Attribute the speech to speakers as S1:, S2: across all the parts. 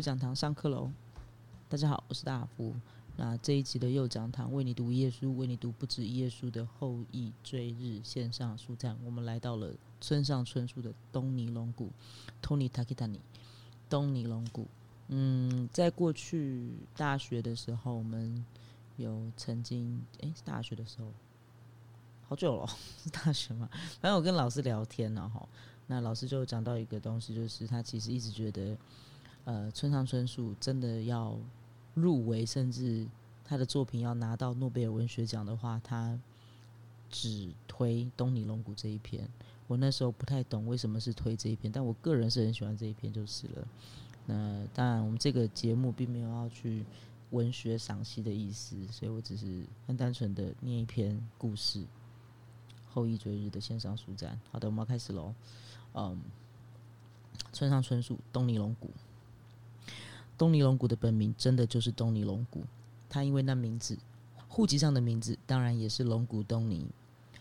S1: 讲堂上课喽！大家好，我是大福。那这一集的右讲堂为你读一页书，为你读不止一页书的后裔追日线上书站，我们来到了村上春树的东尼龙谷 （Tony Takitani）。东尼龙谷，嗯，在过去大学的时候，我们有曾经，诶，是大学的时候，好久了，是大学嘛？反正我跟老师聊天了哈，那老师就讲到一个东西，就是他其实一直觉得，呃，村上春树真的要入围，甚至他的作品要拿到诺贝尔文学奖的话，他只推东尼龙谷这一篇。我那时候不太懂为什么是推这一篇，但我个人是很喜欢这一篇就是了。那当然，我们这个节目并没有要去文学赏析的意思，所以我只是很单纯的念一篇故事。后羿追日的线上书展，好的，我们要开始喽。嗯，村上春树，东尼龙谷。东尼龙骨的本名真的就是东尼龙骨，他因为那名字，户籍上的名字当然也是龙骨东尼，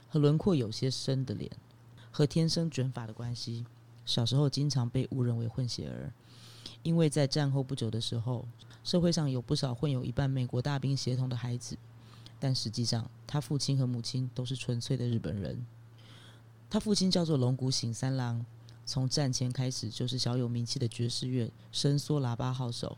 S1: 和轮廓有些深的脸。和天生卷发的关系，小时候经常被误认为混血儿，因为在战后不久的时候，社会上有不少混有一半美国大兵血统的孩子，但实际上他父亲和母亲都是纯粹的日本人。他父亲叫做龙谷醒三郎，从战前开始就是小有名气的爵士乐伸缩喇叭号手，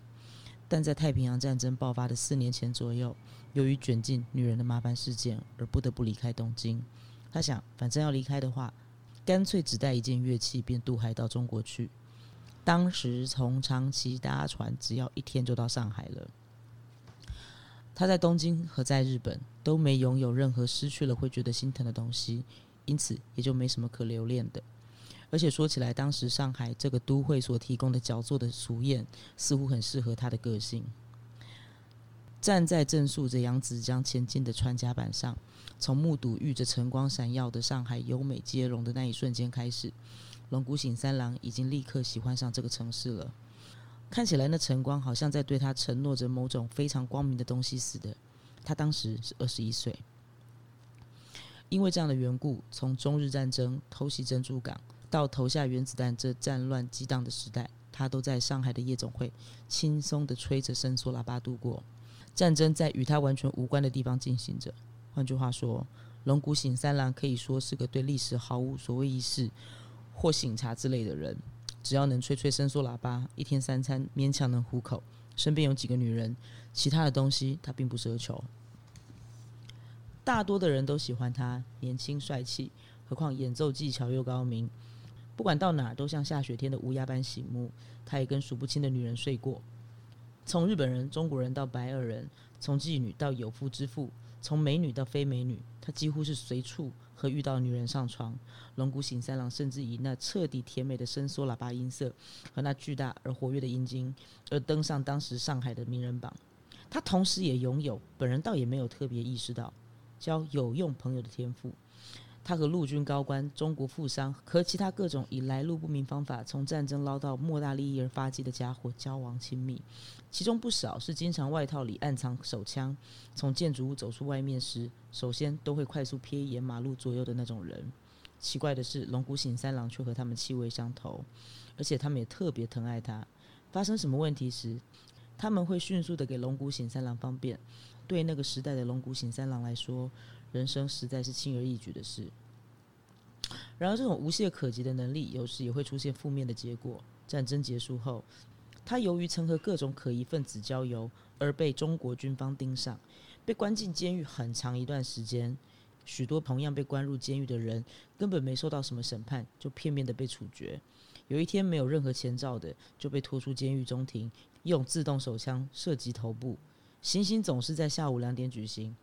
S1: 但在太平洋战争爆发的四年前左右，由于卷进女人的麻烦事件而不得不离开东京。他想，反正要离开的话。干脆只带一件乐器，便渡海到中国去。当时从长崎搭船，只要一天就到上海了。他在东京和在日本都没拥有任何失去了会觉得心疼的东西，因此也就没什么可留恋的。而且说起来，当时上海这个都会所提供的脚座的俗宴，似乎很适合他的个性。站在正竖着扬子江前进的船甲板上。从目睹遇着晨光闪耀的上海优美接龙的那一瞬间开始，龙谷醒三郎已经立刻喜欢上这个城市了。看起来那晨光好像在对他承诺着某种非常光明的东西似的。他当时是二十一岁，因为这样的缘故，从中日战争偷袭珍珠港到投下原子弹这战乱激荡的时代，他都在上海的夜总会轻松的吹着伸缩喇叭度过。战争在与他完全无关的地方进行着。换句话说，龙谷醒三郎可以说是个对历史毫无所谓意识或醒茶之类的人。只要能吹吹伸缩喇叭，一天三餐勉强能糊口，身边有几个女人，其他的东西他并不奢求。大多的人都喜欢他，年轻帅气，何况演奏技巧又高明，不管到哪儿都像下雪天的乌鸦般醒目。他也跟数不清的女人睡过，从日本人、中国人到白俄人，从妓女到有夫之妇。从美女到非美女，他几乎是随处和遇到女人上床。龙骨醒三郎甚至以那彻底甜美的伸缩喇叭音色和那巨大而活跃的阴茎，而登上当时上海的名人榜。他同时也拥有本人倒也没有特别意识到交有用朋友的天赋。他和陆军高官、中国富商和其他各种以来路不明方法从战争捞到莫大利益而发迹的家伙交往亲密，其中不少是经常外套里暗藏手枪，从建筑物走出外面时，首先都会快速瞥一眼马路左右的那种人。奇怪的是，龙骨醒三郎却和他们气味相投，而且他们也特别疼爱他。发生什么问题时，他们会迅速的给龙骨醒三郎方便。对那个时代的龙骨醒三郎来说，人生实在是轻而易举的事。然而，这种无懈可击的能力，有时也会出现负面的结果。战争结束后，他由于曾和各种可疑分子交游，而被中国军方盯上，被关进监狱很长一段时间。许多同样被关入监狱的人，根本没受到什么审判，就片面的被处决。有一天，没有任何前兆的，就被拖出监狱中庭，用自动手枪射击头部。行刑总是在下午两点举行。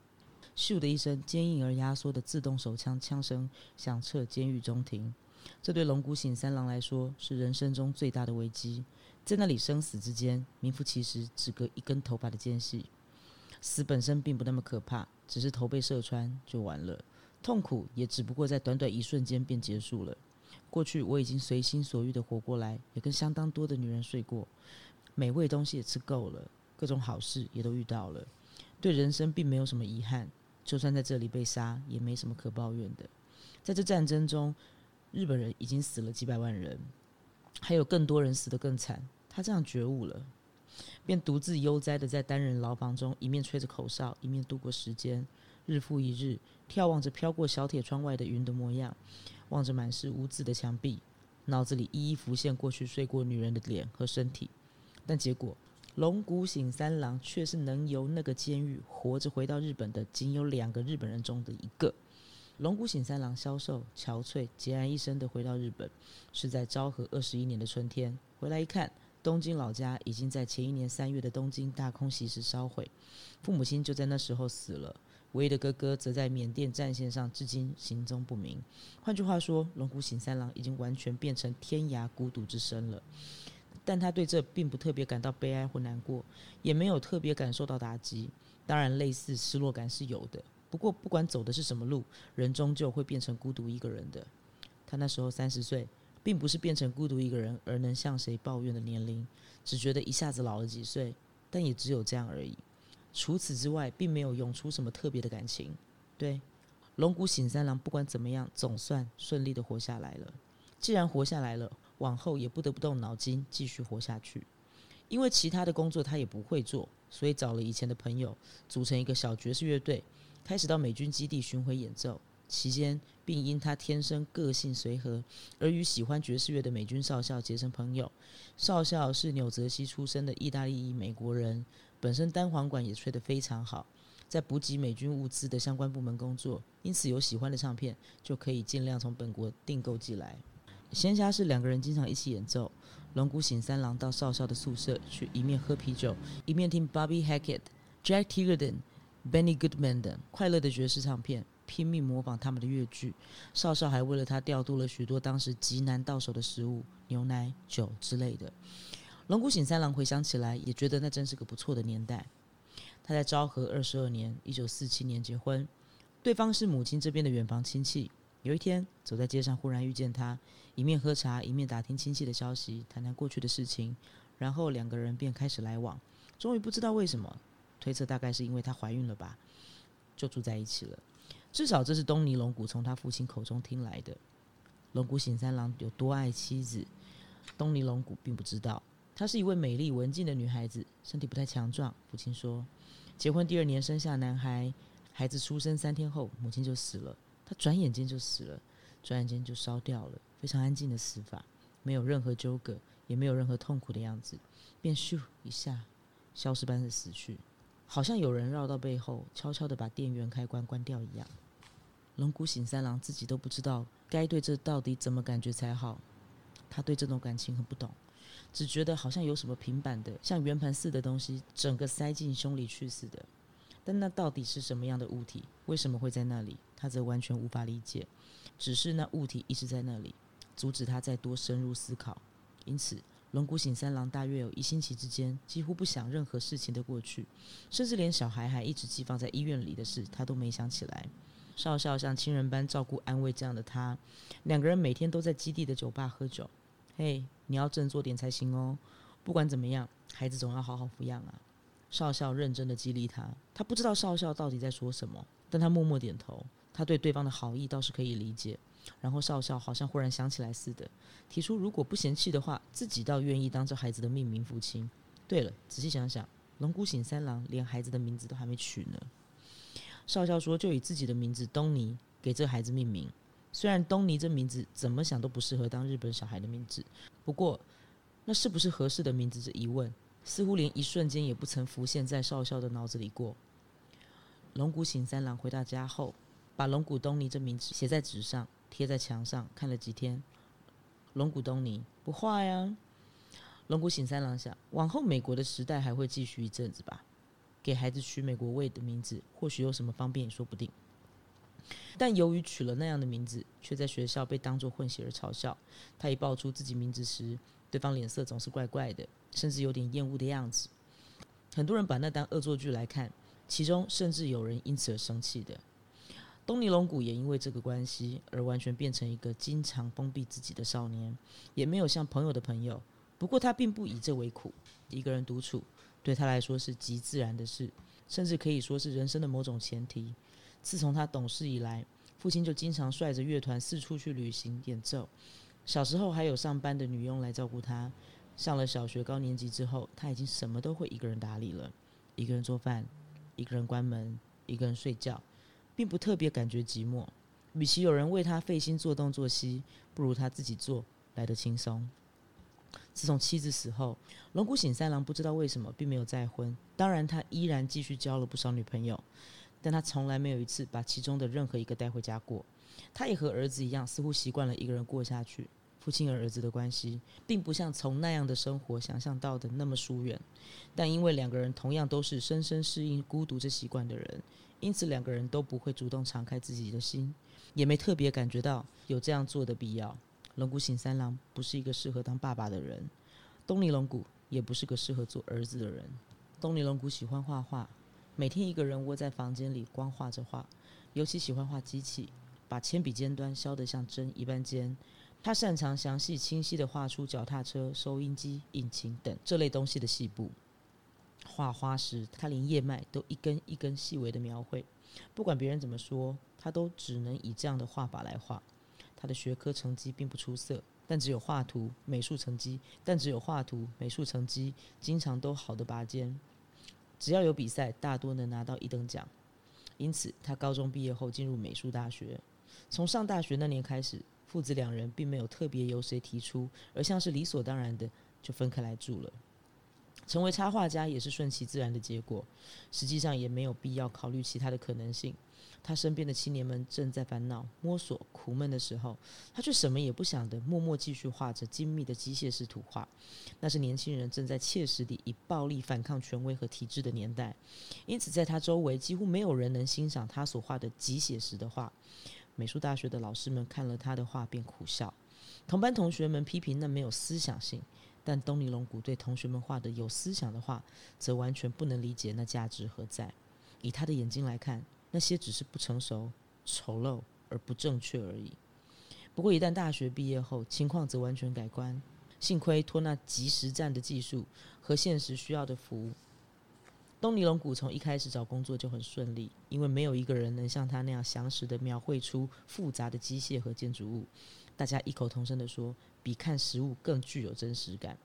S1: 咻的一声，坚硬而压缩的自动手枪枪声响彻监狱中庭。这对龙骨醒三郎来说是人生中最大的危机。在那里，生死之间名副其实，只隔一根头发的间隙。死本身并不那么可怕，只是头被射穿就完了，痛苦也只不过在短短一瞬间便结束了。过去我已经随心所欲的活过来，也跟相当多的女人睡过，美味东西也吃够了。各种好事也都遇到了，对人生并没有什么遗憾。就算在这里被杀，也没什么可抱怨的。在这战争中，日本人已经死了几百万人，还有更多人死得更惨。他这样觉悟了，便独自悠哉的在单人牢房中，一面吹着口哨，一面度过时间，日复一日，眺望着飘过小铁窗外的云的模样，望着满是污渍的墙壁，脑子里一一浮现过去睡过女人的脸和身体，但结果。龙谷醒三郎却是能由那个监狱活着回到日本的仅有两个日本人中的一个。龙谷醒三郎消瘦、憔悴、孑然一身的回到日本，是在昭和二十一年的春天。回来一看，东京老家已经在前一年三月的东京大空袭时烧毁，父母亲就在那时候死了，唯一的哥哥则在缅甸战线上，至今行踪不明。换句话说，龙谷醒三郎已经完全变成天涯孤独之身了。但他对这并不特别感到悲哀或难过，也没有特别感受到打击。当然，类似失落感是有的。不过，不管走的是什么路，人终究会变成孤独一个人的。他那时候三十岁，并不是变成孤独一个人而能向谁抱怨的年龄，只觉得一下子老了几岁，但也只有这样而已。除此之外，并没有涌出什么特别的感情。对，龙骨醒三郎不管怎么样，总算顺利的活下来了。既然活下来了。往后也不得不动脑筋继续活下去，因为其他的工作他也不会做，所以找了以前的朋友组成一个小爵士乐队，开始到美军基地巡回演奏。期间，并因他天生个性随和，而与喜欢爵士乐的美军少校结成朋友。少校是纽泽西出生的意大利裔美国人，本身单簧管也吹得非常好，在补给美军物资的相关部门工作，因此有喜欢的唱片就可以尽量从本国订购寄来。闲暇时，两个人经常一起演奏。龙骨醒三郎到少校的宿舍去，一面喝啤酒，一面听 Bobby Hackett、Jack t i g e r d e n、Benny Goodman 等快乐的爵士唱片，拼命模仿他们的乐句。少校还为了他调度了许多当时极难到手的食物，牛奶、酒之类的。龙骨醒三郎回想起来，也觉得那真是个不错的年代。他在昭和二十二年（一九四七年）结婚，对方是母亲这边的远房亲戚。有一天，走在街上，忽然遇见他，一面喝茶，一面打听亲戚的消息，谈谈过去的事情，然后两个人便开始来往。终于不知道为什么，推测大概是因为她怀孕了吧，就住在一起了。至少这是东尼龙骨从他父亲口中听来的。龙骨醒三郎有多爱妻子，东尼龙骨并不知道。她是一位美丽文静的女孩子，身体不太强壮。父亲说，结婚第二年生下男孩，孩子出生三天后，母亲就死了。他转眼间就死了，转眼间就烧掉了，非常安静的死法，没有任何纠葛，也没有任何痛苦的样子，便咻一下，消失般的死去，好像有人绕到背后，悄悄的把电源开关关掉一样。龙骨醒三郎自己都不知道该对这到底怎么感觉才好，他对这种感情很不懂，只觉得好像有什么平板的，像圆盘似的东西，整个塞进胸里去似的。但那到底是什么样的物体？为什么会在那里？他则完全无法理解。只是那物体一直在那里，阻止他再多深入思考。因此，龙骨醒三郎大约有一星期之间，几乎不想任何事情的过去，甚至连小孩还一直寄放在医院里的事，他都没想起来。少校像亲人般照顾安慰这样的他，两个人每天都在基地的酒吧喝酒。嘿，你要振作点才行哦！不管怎么样，孩子总要好好抚养啊。少校认真的激励他，他不知道少校到底在说什么，但他默默点头。他对对方的好意倒是可以理解。然后少校好像忽然想起来似的，提出如果不嫌弃的话，自己倒愿意当这孩子的命名父亲。对了，仔细想想，龙骨醒三郎连孩子的名字都还没取呢。少校说，就以自己的名字东尼给这孩子命名。虽然东尼这名字怎么想都不适合当日本小孩的名字，不过那是不是合适的名字？这疑问。似乎连一瞬间也不曾浮现在少校的脑子里过。龙骨醒三郎回到家后，把龙骨东尼这名字写在纸上，贴在墙上，看了几天。龙骨东尼不坏呀。龙骨醒三郎想，往后美国的时代还会继续一阵子吧。给孩子取美国味的名字，或许有什么方便也说不定。但由于取了那样的名字，却在学校被当作混血而嘲笑。他一报出自己名字时，对方脸色总是怪怪的。甚至有点厌恶的样子，很多人把那当恶作剧来看，其中甚至有人因此而生气的。东尼龙骨也因为这个关系而完全变成一个经常封闭自己的少年，也没有像朋友的朋友。不过他并不以这为苦，一个人独处对他来说是极自然的事，甚至可以说是人生的某种前提。自从他懂事以来，父亲就经常率着乐团四处去旅行演奏。小时候还有上班的女佣来照顾他。上了小学高年级之后，他已经什么都会一个人打理了，一个人做饭，一个人关门，一个人睡觉，并不特别感觉寂寞。与其有人为他费心做东做西，不如他自己做来得轻松。自从妻子死后，龙谷醒三郎不知道为什么并没有再婚。当然，他依然继续交了不少女朋友，但他从来没有一次把其中的任何一个带回家过。他也和儿子一样，似乎习惯了一个人过下去。父亲和儿子的关系，并不像从那样的生活想象到的那么疏远，但因为两个人同样都是深深适应孤独这习惯的人，因此两个人都不会主动敞开自己的心，也没特别感觉到有这样做的必要。龙骨醒三郎不是一个适合当爸爸的人，东尼龙骨也不是个适合做儿子的人。东尼龙骨喜欢画画，每天一个人窝在房间里光画着画，尤其喜欢画机器，把铅笔尖端削得像针一般尖。他擅长详细清晰地画出脚踏车、收音机、引擎等这类东西的细部。画花时，他连叶脉都一根一根细微的描绘。不管别人怎么说，他都只能以这样的画法来画。他的学科成绩并不出色，但只有画图、美术成绩，但只有画图、美术成绩经常都好的拔尖。只要有比赛，大多能拿到一等奖。因此，他高中毕业后进入美术大学。从上大学那年开始。父子两人并没有特别由谁提出，而像是理所当然的就分开来住了。成为插画家也是顺其自然的结果，实际上也没有必要考虑其他的可能性。他身边的青年们正在烦恼、摸索、苦闷的时候，他却什么也不想的，默默继续画着精密的机械式图画。那是年轻人正在切实地以暴力反抗权威和体制的年代，因此在他周围几乎没有人能欣赏他所画的极写实的画。美术大学的老师们看了他的画便苦笑，同班同学们批评那没有思想性，但东尼龙谷对同学们画的有思想的画，则完全不能理解那价值何在。以他的眼睛来看，那些只是不成熟、丑陋而不正确而已。不过一旦大学毕业后，情况则完全改观。幸亏托纳及时战的技术和现实需要的服务。东尼龙谷从一开始找工作就很顺利，因为没有一个人能像他那样详实的描绘出复杂的机械和建筑物。大家异口同声地说，比看实物更具有真实感。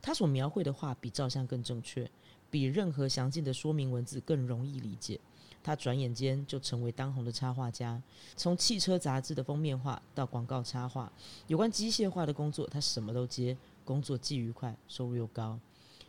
S1: 他所描绘的画比照相更正确，比任何详尽的说明文字更容易理解。他转眼间就成为当红的插画家，从汽车杂志的封面画到广告插画，有关机械化的工作他什么都接，工作既愉快，收入又高。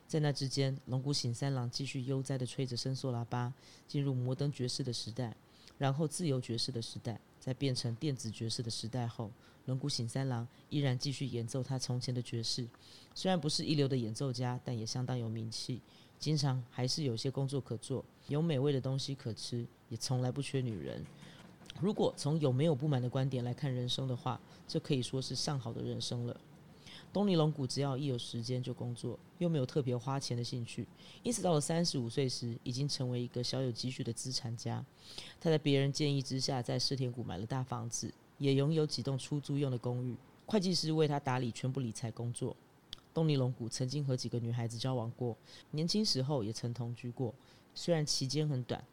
S1: 在那之间，龙骨醒三郎继续悠哉地吹着伸缩喇叭，进入摩登爵士的时代，然后自由爵士的时代，在变成电子爵士的时代后，龙骨醒三郎依然继续演奏他从前的爵士。虽然不是一流的演奏家，但也相当有名气，经常还是有些工作可做，有美味的东西可吃，也从来不缺女人。如果从有没有不满的观点来看人生的话，这可以说是上好的人生了。东尼龙谷只要一有时间就工作，又没有特别花钱的兴趣，因此到了三十五岁时，已经成为一个小有积蓄的资产家。他在别人建议之下，在世田谷买了大房子，也拥有几栋出租用的公寓。会计师为他打理全部理财工作。东尼龙谷曾经和几个女孩子交往过，年轻时候也曾同居过，虽然期间很短，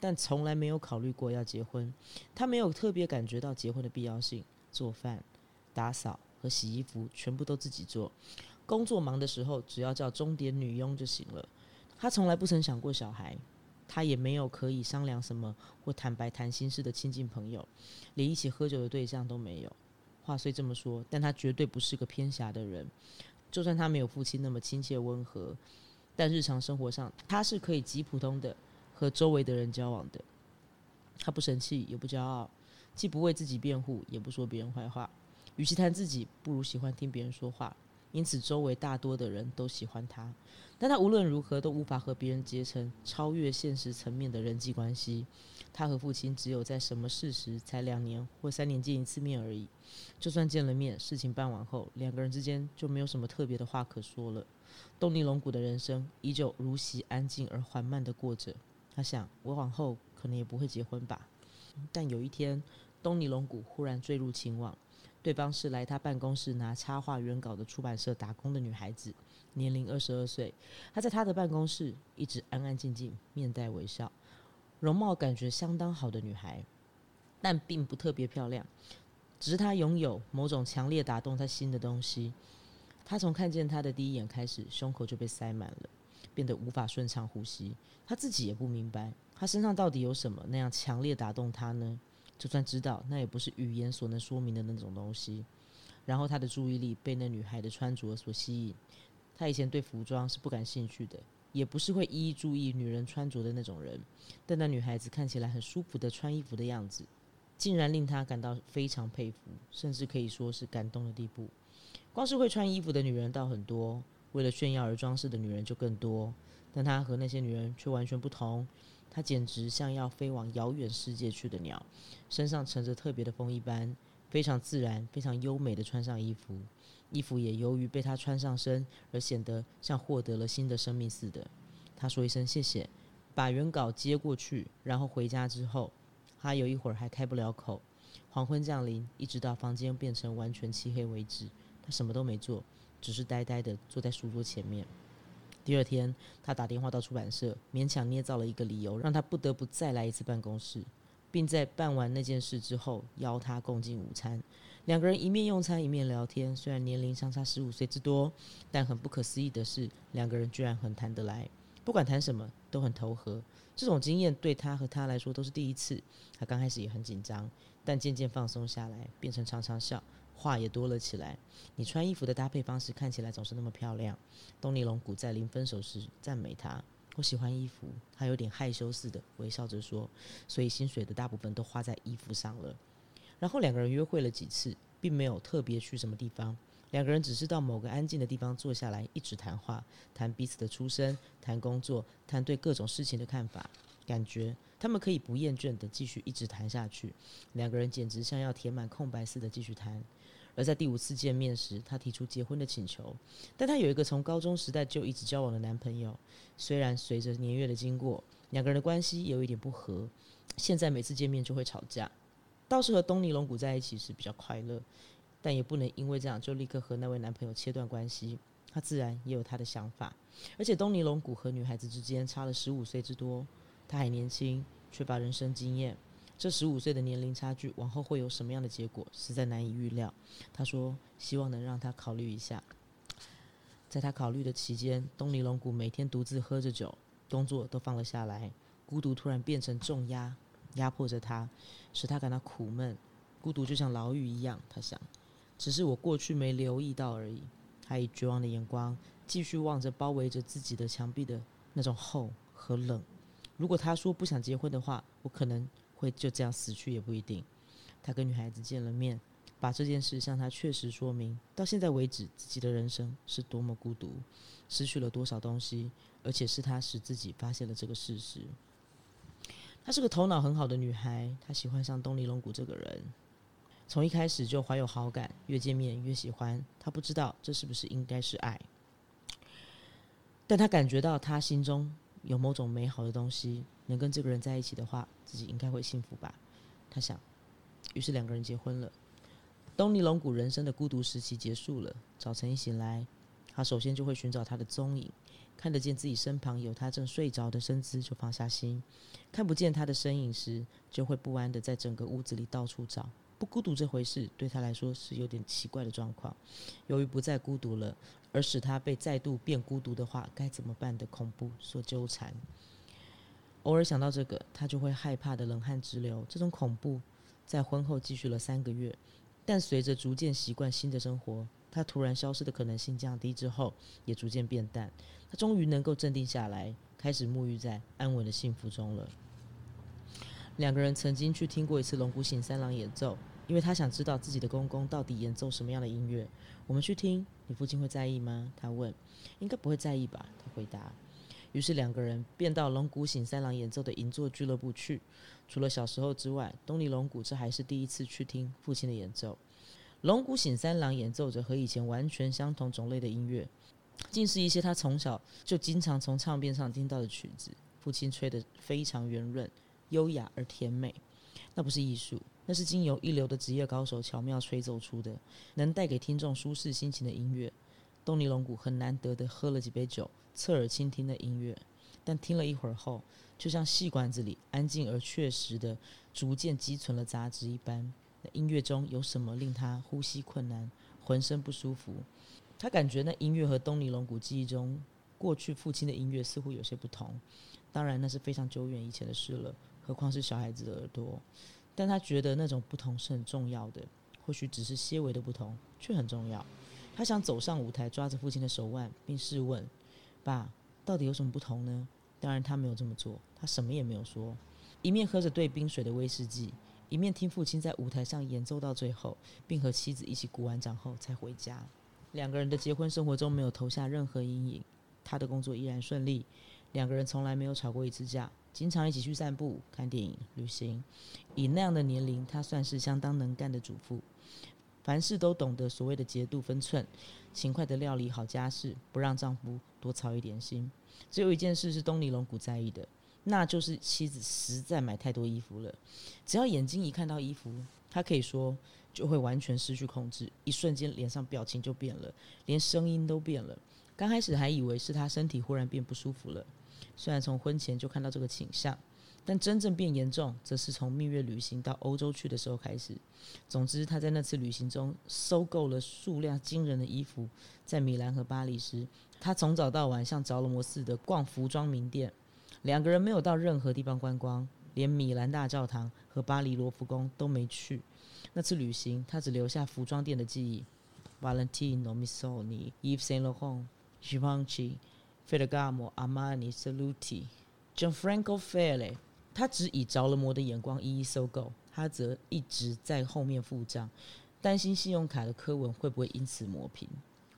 S1: 但从来没有考虑过要结婚。他没有特别感觉到结婚的必要性，做饭、打扫。和洗衣服全部都自己做，工作忙的时候只要叫钟点女佣就行了。他从来不曾想过小孩，他也没有可以商量什么或坦白谈心事的亲近朋友，连一起喝酒的对象都没有。话虽这么说，但他绝对不是个偏狭的人。就算他没有父亲那么亲切温和，但日常生活上他是可以极普通的和周围的人交往的。他不生气，也不骄傲，既不为自己辩护，也不说别人坏话。与其谈自己，不如喜欢听别人说话，因此周围大多的人都喜欢他。但他无论如何都无法和别人结成超越现实层面的人际关系。他和父亲只有在什么事时才两年或三年见一次面而已。就算见了面，事情办完后，两个人之间就没有什么特别的话可说了。东尼龙谷的人生依旧如昔安静而缓慢的过着。他想，我往后可能也不会结婚吧。但有一天，东尼龙谷忽然坠入情网。对方是来他办公室拿插画原稿的出版社打工的女孩子，年龄二十二岁。她在他的办公室一直安安静静，面带微笑，容貌感觉相当好的女孩，但并不特别漂亮。只是她拥有某种强烈打动他心的东西。他从看见他的第一眼开始，胸口就被塞满了，变得无法顺畅呼吸。他自己也不明白，他身上到底有什么那样强烈打动他呢？就算知道，那也不是语言所能说明的那种东西。然后他的注意力被那女孩的穿着所吸引。他以前对服装是不感兴趣的，也不是会一一注意女人穿着的那种人。但那女孩子看起来很舒服的穿衣服的样子，竟然令他感到非常佩服，甚至可以说是感动的地步。光是会穿衣服的女人倒很多，为了炫耀而装饰的女人就更多。但他和那些女人却完全不同。他简直像要飞往遥远世界去的鸟，身上乘着特别的风一般。非常自然、非常优美的穿上衣服，衣服也由于被他穿上身而显得像获得了新的生命似的。他说一声谢谢，把原稿接过去，然后回家之后，他有一会儿还开不了口。黄昏降临，一直到房间变成完全漆黑为止，他什么都没做，只是呆呆的坐在书桌前面。第二天，他打电话到出版社，勉强捏造了一个理由，让他不得不再来一次办公室。并在办完那件事之后邀他共进午餐，两个人一面用餐一面聊天。虽然年龄相差十五岁之多，但很不可思议的是，两个人居然很谈得来，不管谈什么都很投合。这种经验对他和他来说都是第一次。他刚开始也很紧张，但渐渐放松下来，变成常常笑，话也多了起来。你穿衣服的搭配方式看起来总是那么漂亮。东尼龙谷在临分手时赞美他。我喜欢衣服，他有点害羞似的微笑着说：“所以薪水的大部分都花在衣服上了。”然后两个人约会了几次，并没有特别去什么地方。两个人只是到某个安静的地方坐下来，一直谈话，谈彼此的出身，谈工作，谈对各种事情的看法。感觉他们可以不厌倦的继续一直谈下去。两个人简直像要填满空白似的继续谈。而在第五次见面时，他提出结婚的请求，但他有一个从高中时代就一直交往的男朋友。虽然随着年月的经过，两个人的关系有一点不和，现在每次见面就会吵架。倒是和东尼龙骨在一起时比较快乐，但也不能因为这样就立刻和那位男朋友切断关系。他自然也有他的想法，而且东尼龙骨和女孩子之间差了十五岁之多，他还年轻，缺乏人生经验。这十五岁的年龄差距，往后会有什么样的结果，实在难以预料。他说：“希望能让他考虑一下。”在他考虑的期间，东尼龙骨每天独自喝着酒，工作都放了下来。孤独突然变成重压，压迫着他，使他感到苦闷。孤独就像牢狱一样，他想，只是我过去没留意到而已。他以绝望的眼光继续望着包围着自己的墙壁的那种厚和冷。如果他说不想结婚的话，我可能。会就这样死去也不一定。他跟女孩子见了面，把这件事向她确实说明。到现在为止，自己的人生是多么孤独，失去了多少东西，而且是他使自己发现了这个事实。她是个头脑很好的女孩，她喜欢上东尼龙骨这个人，从一开始就怀有好感，越见面越喜欢。她不知道这是不是应该是爱，但她感觉到他心中有某种美好的东西。能跟这个人在一起的话，自己应该会幸福吧？他想。于是两个人结婚了。东尼龙骨人生的孤独时期结束了。早晨一醒来，他首先就会寻找他的踪影。看得见自己身旁有他正睡着的身姿，就放下心；看不见他的身影时，就会不安的在整个屋子里到处找。不孤独这回事，对他来说是有点奇怪的状况。由于不再孤独了，而使他被再度变孤独的话该怎么办的恐怖所纠缠。偶尔想到这个，他就会害怕的冷汗直流。这种恐怖在婚后继续了三个月，但随着逐渐习惯新的生活，他突然消失的可能性降低之后，也逐渐变淡。他终于能够镇定下来，开始沐浴在安稳的幸福中了。两个人曾经去听过一次龙骨醒三郎演奏，因为他想知道自己的公公到底演奏什么样的音乐。我们去听，你父亲会在意吗？他问。应该不会在意吧？他回答。于是两个人便到龙骨醒三郎演奏的银座俱乐部去。除了小时候之外，东尼龙骨这还是第一次去听父亲的演奏。龙骨醒三郎演奏着和以前完全相同种类的音乐，竟是一些他从小就经常从唱片上听到的曲子。父亲吹得非常圆润、优雅而甜美。那不是艺术，那是经由一流的职业高手巧妙吹奏出的，能带给听众舒适心情的音乐。东尼龙骨很难得的喝了几杯酒。侧耳倾听的音乐，但听了一会儿后，就像细管子里安静而确实的逐渐积存了杂质一般。那音乐中有什么令他呼吸困难、浑身不舒服？他感觉那音乐和东尼龙骨记忆中过去父亲的音乐似乎有些不同。当然，那是非常久远以前的事了，何况是小孩子的耳朵。但他觉得那种不同是很重要的，或许只是些微的不同，却很重要。他想走上舞台，抓着父亲的手腕，并试问：“爸，到底有什么不同呢？”当然，他没有这么做，他什么也没有说，一面喝着兑冰水的威士忌，一面听父亲在舞台上演奏到最后，并和妻子一起鼓完掌后才回家。两个人的结婚生活中没有投下任何阴影，他的工作依然顺利。两个人从来没有吵过一次架，经常一起去散步、看电影、旅行。以那样的年龄，她算是相当能干的主妇，凡事都懂得所谓的节度分寸，勤快的料理好家事，不让丈夫多操一点心。只有一件事是东尼龙骨在意的，那就是妻子实在买太多衣服了。只要眼睛一看到衣服，他可以说就会完全失去控制，一瞬间脸上表情就变了，连声音都变了。刚开始还以为是他身体忽然变不舒服了。虽然从婚前就看到这个倾向，但真正变严重，则是从蜜月旅行到欧洲去的时候开始。总之，他在那次旅行中收购了数量惊人的衣服。在米兰和巴黎时，他从早到晚像着了魔似的逛服装名店。两个人没有到任何地方观光，连米兰大教堂和巴黎罗浮宫都没去。那次旅行，他只留下服装店的记忆：Valentino Missoni、Yves Saint Laurent、Givenchy。Ferragamo、Armani、Saluti、Gianfranco Ferle，他只以着了魔的眼光一一收购，他则一直在后面付账，担心信用卡的科文会不会因此磨平。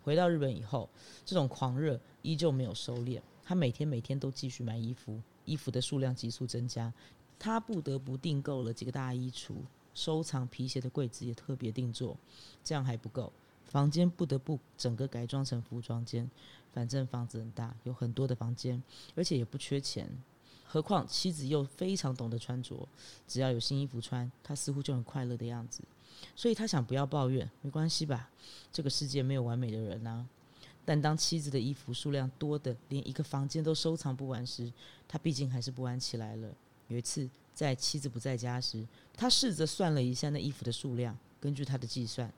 S1: 回到日本以后，这种狂热依旧没有收敛，他每天每天都继续买衣服，衣服的数量急速增加，他不得不订购了几个大衣橱，收藏皮鞋的柜子也特别定做。这样还不够，房间不得不整个改装成服装间。反正房子很大，有很多的房间，而且也不缺钱。何况妻子又非常懂得穿着，只要有新衣服穿，他似乎就很快乐的样子。所以他想不要抱怨，没关系吧？这个世界没有完美的人啊。但当妻子的衣服数量多的连一个房间都收藏不完时，他毕竟还是不安起来了。有一次在妻子不在家时，他试着算了一下那衣服的数量，根据他的计算，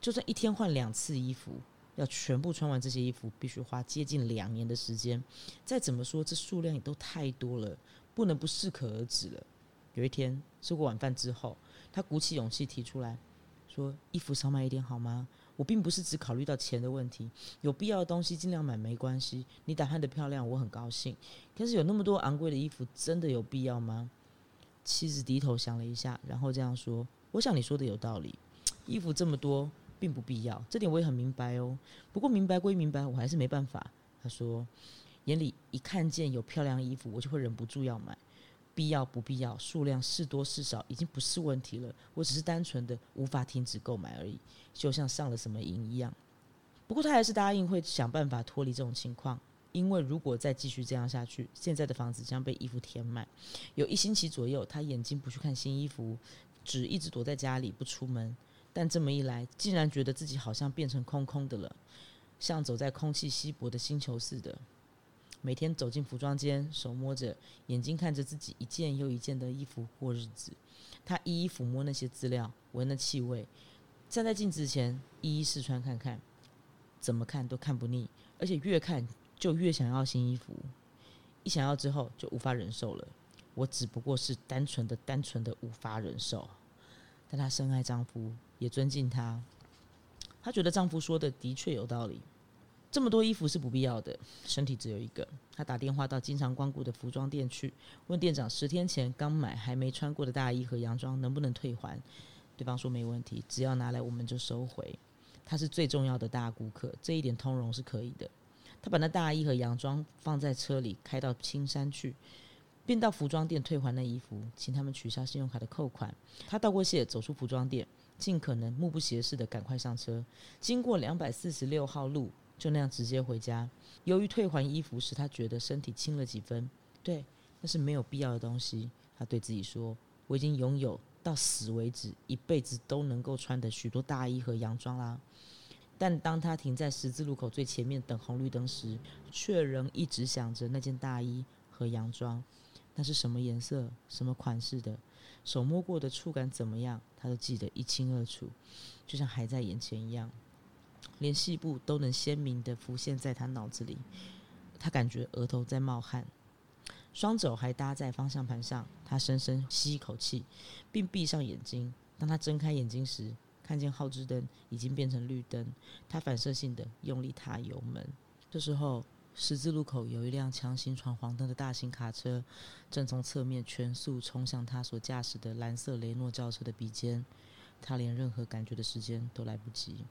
S1: 就算一天换两次衣服。要全部穿完这些衣服，必须花接近两年的时间。再怎么说，这数量也都太多了，不能不适可而止了。有一天吃过晚饭之后，他鼓起勇气提出来说：“衣服少买一点好吗？我并不是只考虑到钱的问题，有必要的东西尽量买没关系。你打扮的漂亮，我很高兴。可是有那么多昂贵的衣服，真的有必要吗？”妻子低头想了一下，然后这样说：“我想你说的有道理，衣服这么多。”并不必要，这点我也很明白哦。不过明白归明白，我还是没办法。他说：“眼里一看见有漂亮衣服，我就会忍不住要买。必要不必要，数量是多是少已经不是问题了。我只是单纯的无法停止购买而已，就像上了什么瘾一样。不过他还是答应会想办法脱离这种情况，因为如果再继续这样下去，现在的房子将被衣服填满。有一星期左右，他眼睛不去看新衣服，只一直躲在家里不出门。”但这么一来，竟然觉得自己好像变成空空的了，像走在空气稀薄的星球似的。每天走进服装间，手摸着，眼睛看着自己一件又一件的衣服过日子。他一一抚摸那些资料，闻那气味，站在镜子前一一试穿看看，怎么看都看不腻，而且越看就越想要新衣服。一想要之后就无法忍受了。我只不过是单纯的、单纯的无法忍受。但她深爱丈夫。也尊敬她，她觉得丈夫说的的确有道理。这么多衣服是不必要的，身体只有一个。她打电话到经常光顾的服装店去，问店长十天前刚买还没穿过的大衣和洋装能不能退还。对方说没问题，只要拿来我们就收回。她是最重要的大顾客，这一点通融是可以的。她把那大衣和洋装放在车里，开到青山去。便到服装店退还那衣服，请他们取消信用卡的扣款。他道过谢，走出服装店，尽可能目不斜视的赶快上车。经过两百四十六号路，就那样直接回家。由于退还衣服时，他觉得身体轻了几分。对，那是没有必要的东西。他对自己说：“我已经拥有到死为止，一辈子都能够穿的许多大衣和洋装啦。”但当他停在十字路口最前面等红绿灯时，却仍一直想着那件大衣和洋装。那是什么颜色、什么款式的？手摸过的触感怎么样？他都记得一清二楚，就像还在眼前一样。连细部都能鲜明的浮现在他脑子里。他感觉额头在冒汗，双肘还搭在方向盘上。他深深吸一口气，并闭上眼睛。当他睁开眼睛时，看见后置灯已经变成绿灯。他反射性的用力踏油门。这时候，十字路口有一辆强行闯黄灯的大型卡车，正从侧面全速冲向他所驾驶的蓝色雷诺轿车的鼻尖。他连任何感觉的时间都来不及。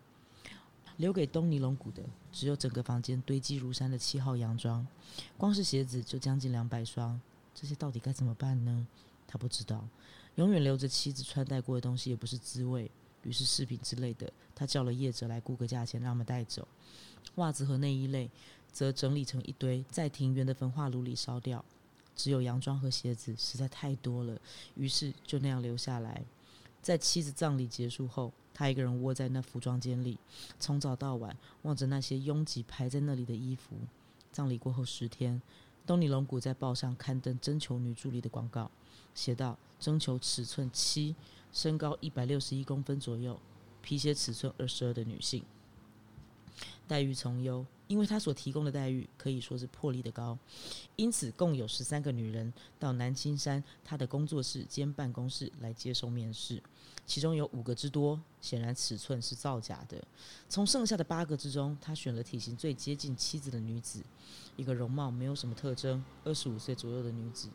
S1: 留给东尼龙骨的只有整个房间堆积如山的七号洋装，光是鞋子就将近两百双。这些到底该怎么办呢？他不知道。永远留着妻子穿戴过的东西也不是滋味，于是饰品之类的，他叫了业者来估个价钱，让他们带走。袜子和内衣类则整理成一堆，在庭园的焚化炉里烧掉。只有洋装和鞋子实在太多了，于是就那样留下来。在妻子葬礼结束后。他一个人窝在那服装间里，从早到晚望着那些拥挤排在那里的衣服。葬礼过后十天，东尼龙骨在报上刊登征求女助理的广告，写道：征求尺寸七、身高一百六十一公分左右、皮鞋尺寸二十二的女性，待遇从优。因为他所提供的待遇可以说是破例的高，因此共有十三个女人到南青山他的工作室兼办公室来接受面试，其中有五个之多显然尺寸是造假的。从剩下的八个之中，他选了体型最接近妻子的女子，一个容貌没有什么特征、二十五岁左右的女子。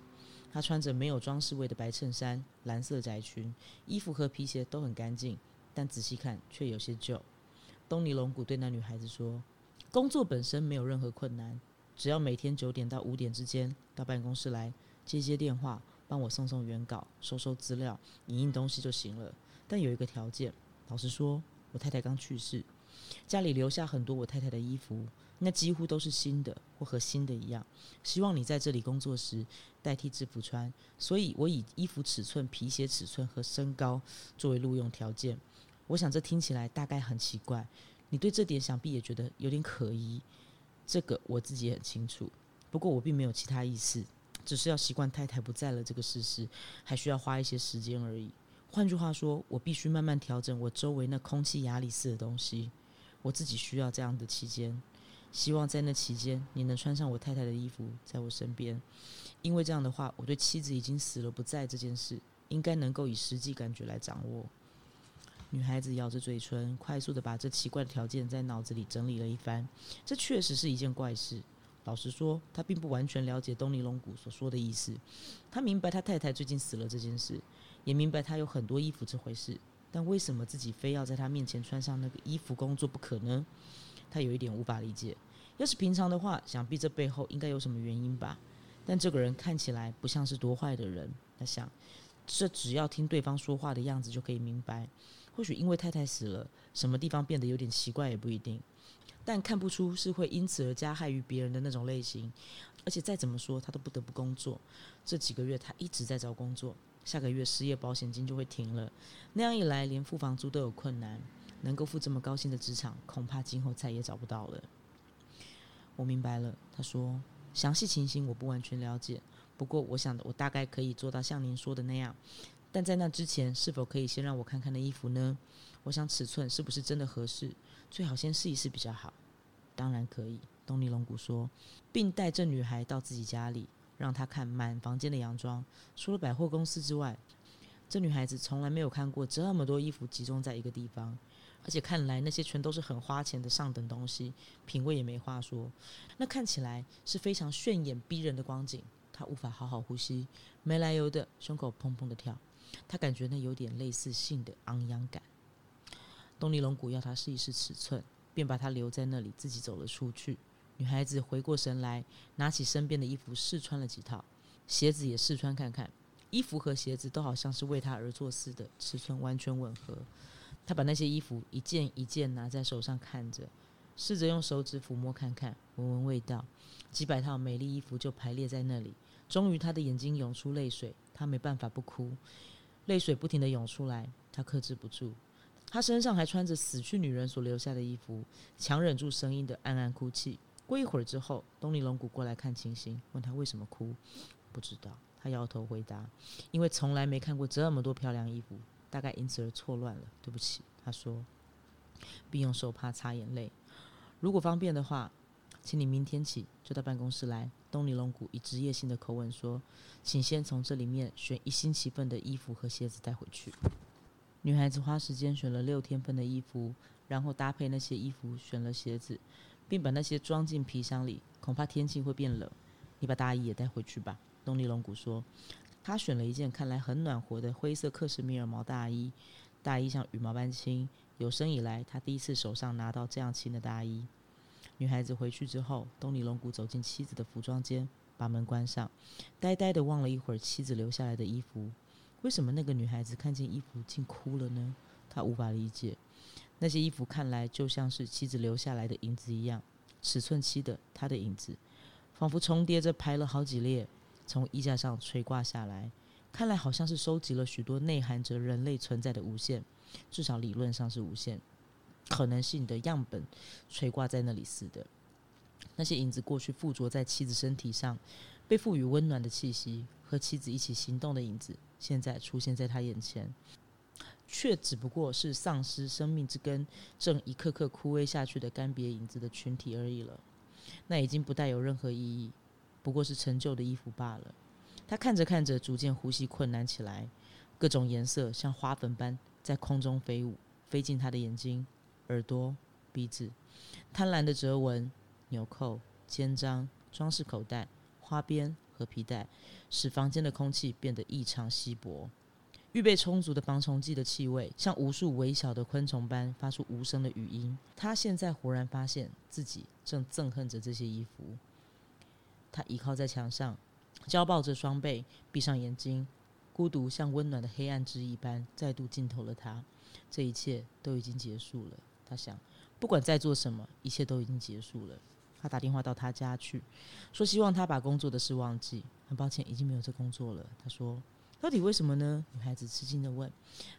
S1: 她穿着没有装饰味的白衬衫、蓝色窄裙，衣服和皮鞋都很干净，但仔细看却有些旧。东尼龙骨对那女孩子说。工作本身没有任何困难，只要每天九点到五点之间到办公室来接接电话，帮我送送原稿、收收资料、影印东西就行了。但有一个条件，老实说，我太太刚去世，家里留下很多我太太的衣服，那几乎都是新的或和新的一样。希望你在这里工作时代替制服穿，所以我以衣服尺寸、皮鞋尺寸和身高作为录用条件。我想这听起来大概很奇怪。你对这点想必也觉得有点可疑，这个我自己也很清楚。不过我并没有其他意思，只是要习惯太太不在了这个事实，还需要花一些时间而已。换句话说，我必须慢慢调整我周围那空气压力似的东西。我自己需要这样的期间，希望在那期间你能穿上我太太的衣服，在我身边，因为这样的话，我对妻子已经死了不在这件事，应该能够以实际感觉来掌握。女孩子咬着嘴唇，快速的把这奇怪的条件在脑子里整理了一番。这确实是一件怪事。老实说，她并不完全了解东尼龙骨所说的意思。她明白他太太最近死了这件事，也明白他有很多衣服这回事。但为什么自己非要在他面前穿上那个衣服工作不可呢？他有一点无法理解。要是平常的话，想必这背后应该有什么原因吧。但这个人看起来不像是多坏的人。他想，这只要听对方说话的样子就可以明白。或许因为太太死了，什么地方变得有点奇怪也不一定，但看不出是会因此而加害于别人的那种类型。而且再怎么说，他都不得不工作。这几个月他一直在找工作，下个月失业保险金就会停了。那样一来，连付房租都有困难。能够付这么高薪的职场，恐怕今后再也找不到了。我明白了，他说，详细情形我不完全了解，不过我想我大概可以做到像您说的那样。但在那之前，是否可以先让我看看那衣服呢？我想尺寸是不是真的合适，最好先试一试比较好。当然可以，东尼龙骨说，并带这女孩到自己家里，让她看满房间的洋装。除了百货公司之外，这女孩子从来没有看过这么多衣服集中在一个地方，而且看来那些全都是很花钱的上等东西，品味也没话说。那看起来是非常炫眼逼人的光景，她无法好好呼吸，没来由的胸口砰砰的跳。他感觉那有点类似性的昂扬感。东尼龙骨要他试一试尺寸，便把他留在那里，自己走了出去。女孩子回过神来，拿起身边的衣服试穿了几套，鞋子也试穿看看。衣服和鞋子都好像是为他而做似的，尺寸完全吻合。他把那些衣服一件一件拿在手上看着，试着用手指抚摸看看，闻闻味道。几百套美丽衣服就排列在那里。终于，他的眼睛涌出泪水，他没办法不哭。泪水不停的涌出来，他克制不住。他身上还穿着死去女人所留下的衣服，强忍住声音的暗暗哭泣。过一会儿之后，东尼龙骨过来看情形，问他为什么哭。不知道，他摇头回答，因为从来没看过这么多漂亮衣服，大概因此而错乱了。对不起，他说。并用手帕擦眼泪。如果方便的话，请你明天起就到办公室来。东尼龙骨以职业性的口吻说：“请先从这里面选一星期份的衣服和鞋子带回去。”女孩子花时间选了六天份的衣服，然后搭配那些衣服选了鞋子，并把那些装进皮箱里。恐怕天气会变冷，你把大衣也带回去吧。东尼龙骨说：“他选了一件看来很暖和的灰色克什米尔毛大衣，大衣像羽毛般轻。有生以来，他第一次手上拿到这样轻的大衣。”女孩子回去之后，东尼龙骨走进妻子的服装间，把门关上，呆呆的望了一会儿妻子留下来的衣服。为什么那个女孩子看见衣服竟哭了呢？他无法理解。那些衣服看来就像是妻子留下来的影子一样，尺寸七的她的影子，仿佛重叠着排了好几列，从衣架上垂挂下来。看来好像是收集了许多内含着人类存在的无限，至少理论上是无限。可能性的样本垂挂在那里似的，那些影子过去附着在妻子身体上，被赋予温暖的气息，和妻子一起行动的影子，现在出现在他眼前，却只不过是丧失生命之根、正一刻刻枯萎下去的干瘪影子的群体而已了。那已经不带有任何意义，不过是陈旧的衣服罢了。他看着看着，逐渐呼吸困难起来，各种颜色像花粉般在空中飞舞，飞进他的眼睛。耳朵、鼻子、贪婪的折纹、纽扣、肩章、装饰口袋、花边和皮带，使房间的空气变得异常稀薄。预备充足的防虫剂的气味，像无数微小的昆虫般发出无声的语音。他现在忽然发现自己正憎恨着这些衣服。他倚靠在墙上，交抱着双臂，闭上眼睛，孤独像温暖的黑暗之一般再度浸透了他。这一切都已经结束了。他想，不管在做什么，一切都已经结束了。他打电话到他家去，说希望他把工作的事忘记。很抱歉，已经没有这工作了。他说：“到底为什么呢？”女孩子吃惊的问。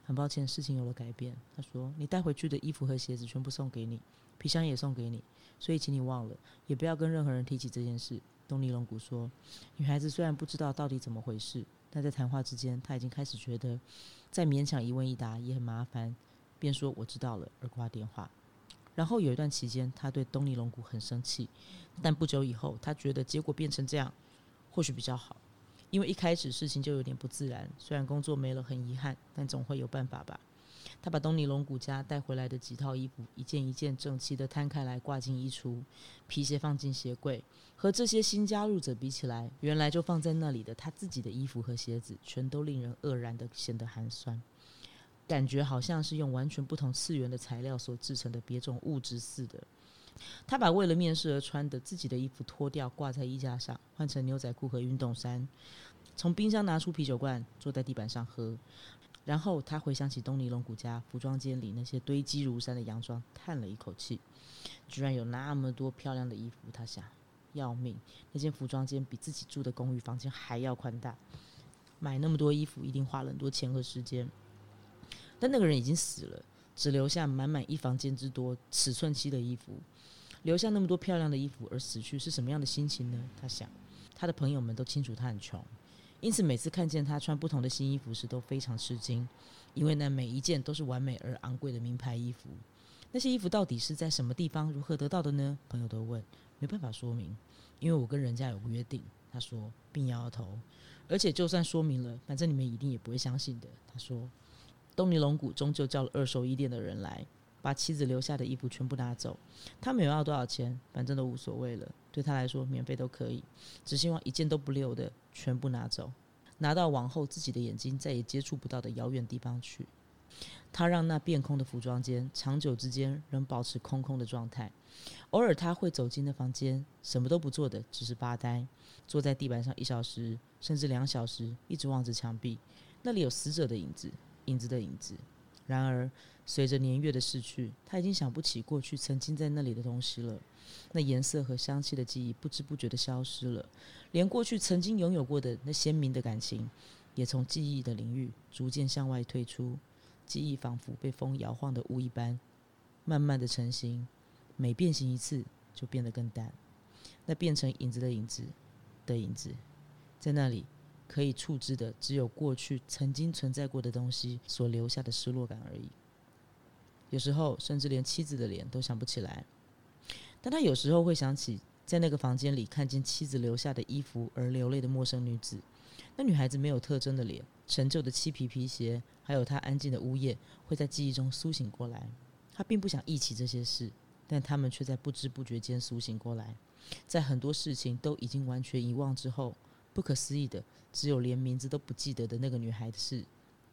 S1: 很抱歉，事情有了改变。他说：“你带回去的衣服和鞋子全部送给你，皮箱也送给你，所以请你忘了，也不要跟任何人提起这件事。”东尼龙骨说。女孩子虽然不知道到底怎么回事，但在谈话之间，她已经开始觉得，再勉强一问一答也很麻烦。便说我知道了，而挂电话。然后有一段期间，他对东尼龙骨很生气，但不久以后，他觉得结果变成这样，或许比较好，因为一开始事情就有点不自然。虽然工作没了很遗憾，但总会有办法吧。他把东尼龙骨家带回来的几套衣服一件一件整齐的摊开来挂进衣橱，皮鞋放进鞋柜。和这些新加入者比起来，原来就放在那里的他自己的衣服和鞋子，全都令人愕然的显得寒酸。感觉好像是用完全不同次元的材料所制成的别种物质似的。他把为了面试而穿的自己的衣服脱掉，挂在衣架上，换成牛仔裤和运动衫。从冰箱拿出啤酒罐，坐在地板上喝。然后他回想起东尼龙骨家服装间里那些堆积如山的洋装，叹了一口气。居然有那么多漂亮的衣服，他想，要命！那间服装间比自己住的公寓房间还要宽大。买那么多衣服，一定花了很多钱和时间。但那个人已经死了，只留下满满一房间之多尺寸七的衣服，留下那么多漂亮的衣服而死去是什么样的心情呢？他想，他的朋友们都清楚他很穷，因此每次看见他穿不同的新衣服时都非常吃惊，因为那每一件都是完美而昂贵的名牌衣服。那些衣服到底是在什么地方如何得到的呢？朋友都问，没办法说明，因为我跟人家有个约定。他说，并摇摇头，而且就算说明了，反正你们一定也不会相信的。他说。东尼龙骨终究叫了二手衣店的人来，把妻子留下的衣服全部拿走。他没有要多少钱，反正都无所谓了。对他来说，免费都可以，只希望一件都不留的全部拿走，拿到往后自己的眼睛再也接触不到的遥远地方去。他让那变空的服装间长久之间仍保持空空的状态。偶尔他会走进那房间，什么都不做的，只是发呆，坐在地板上一小时甚至两小时，一直望着墙壁。那里有死者的影子。影子的影子。然而，随着年月的逝去，他已经想不起过去曾经在那里的东西了。那颜色和香气的记忆不知不觉的消失了，连过去曾经拥有过的那鲜明的感情，也从记忆的领域逐渐向外退出。记忆仿佛被风摇晃的雾一般，慢慢的成型。每变形一次，就变得更淡。那变成影子的影子的影子，在那里。可以触知的，只有过去曾经存在过的东西所留下的失落感而已。有时候甚至连妻子的脸都想不起来。但他有时候会想起，在那个房间里看见妻子留下的衣服而流泪的陌生女子。那女孩子没有特征的脸，陈旧的漆皮皮鞋，还有她安静的呜咽，会在记忆中苏醒过来。他并不想忆起这些事，但他们却在不知不觉间苏醒过来。在很多事情都已经完全遗忘之后，不可思议的，只有连名字都不记得的那个女孩的事，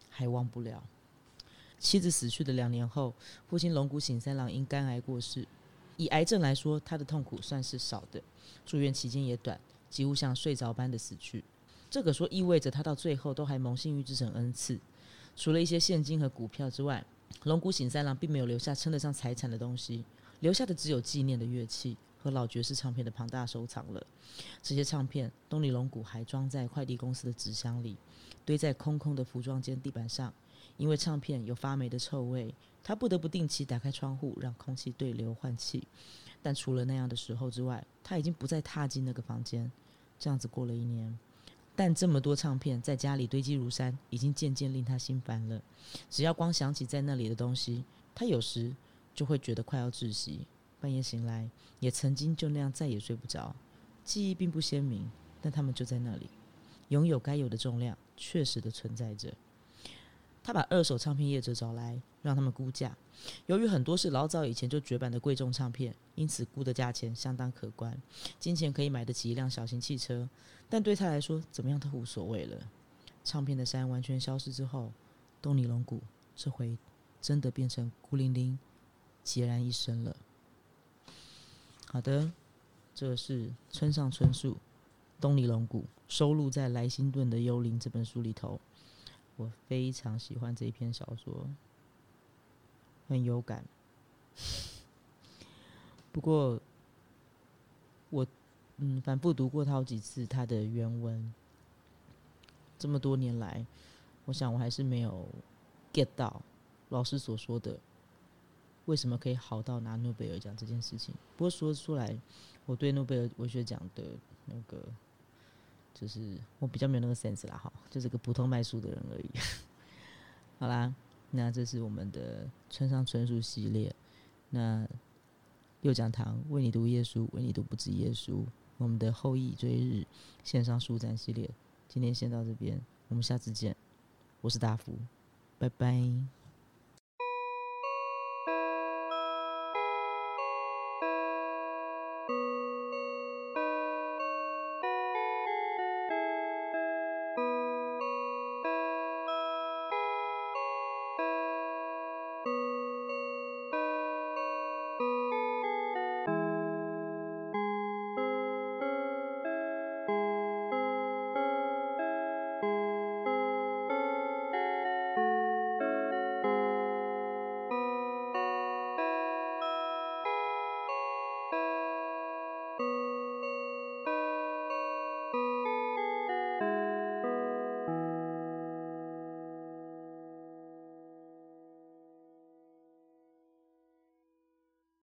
S1: 还忘不了。妻子死去的两年后，父亲龙骨醒三郎因肝癌过世。以癌症来说，他的痛苦算是少的，住院期间也短，几乎像睡着般的死去。这个说意味着他到最后都还蒙幸运之神恩赐，除了一些现金和股票之外。龙骨醒三郎并没有留下称得上财产的东西，留下的只有纪念的乐器和老爵士唱片的庞大收藏了。这些唱片，东尼龙骨还装在快递公司的纸箱里，堆在空空的服装间地板上。因为唱片有发霉的臭味，他不得不定期打开窗户，让空气对流换气。但除了那样的时候之外，他已经不再踏进那个房间。这样子过了一年。但这么多唱片在家里堆积如山，已经渐渐令他心烦了。只要光想起在那里的东西，他有时就会觉得快要窒息。半夜醒来，也曾经就那样再也睡不着。记忆并不鲜明，但他们就在那里，拥有该有的重量，确实的存在着。他把二手唱片业者找来，让他们估价。由于很多是老早以前就绝版的贵重唱片，因此估的价钱相当可观，金钱可以买得起一辆小型汽车。但对他来说，怎么样都无所谓了。唱片的山完全消失之后，东尼龙骨这回真的变成孤零零、孑然一身了。好的，这是村上春树东尼龙骨收录在莱辛顿的《幽灵》这本书里头。我非常喜欢这一篇小说，很有感。不过，我嗯反复读过他好几次他的原文，这么多年来，我想我还是没有 get 到老师所说的为什么可以好到拿诺贝尔奖这件事情。不过说出来，我对诺贝尔文学奖的那个。就是我比较没有那个 sense 啦，哈，就是个普通卖书的人而已。好啦，那这是我们的村上春树系列。那右讲堂为你读耶稣，为你读不止耶稣。我们的后羿追日线上书展系列，今天先到这边，我们下次见。我是大福，拜拜。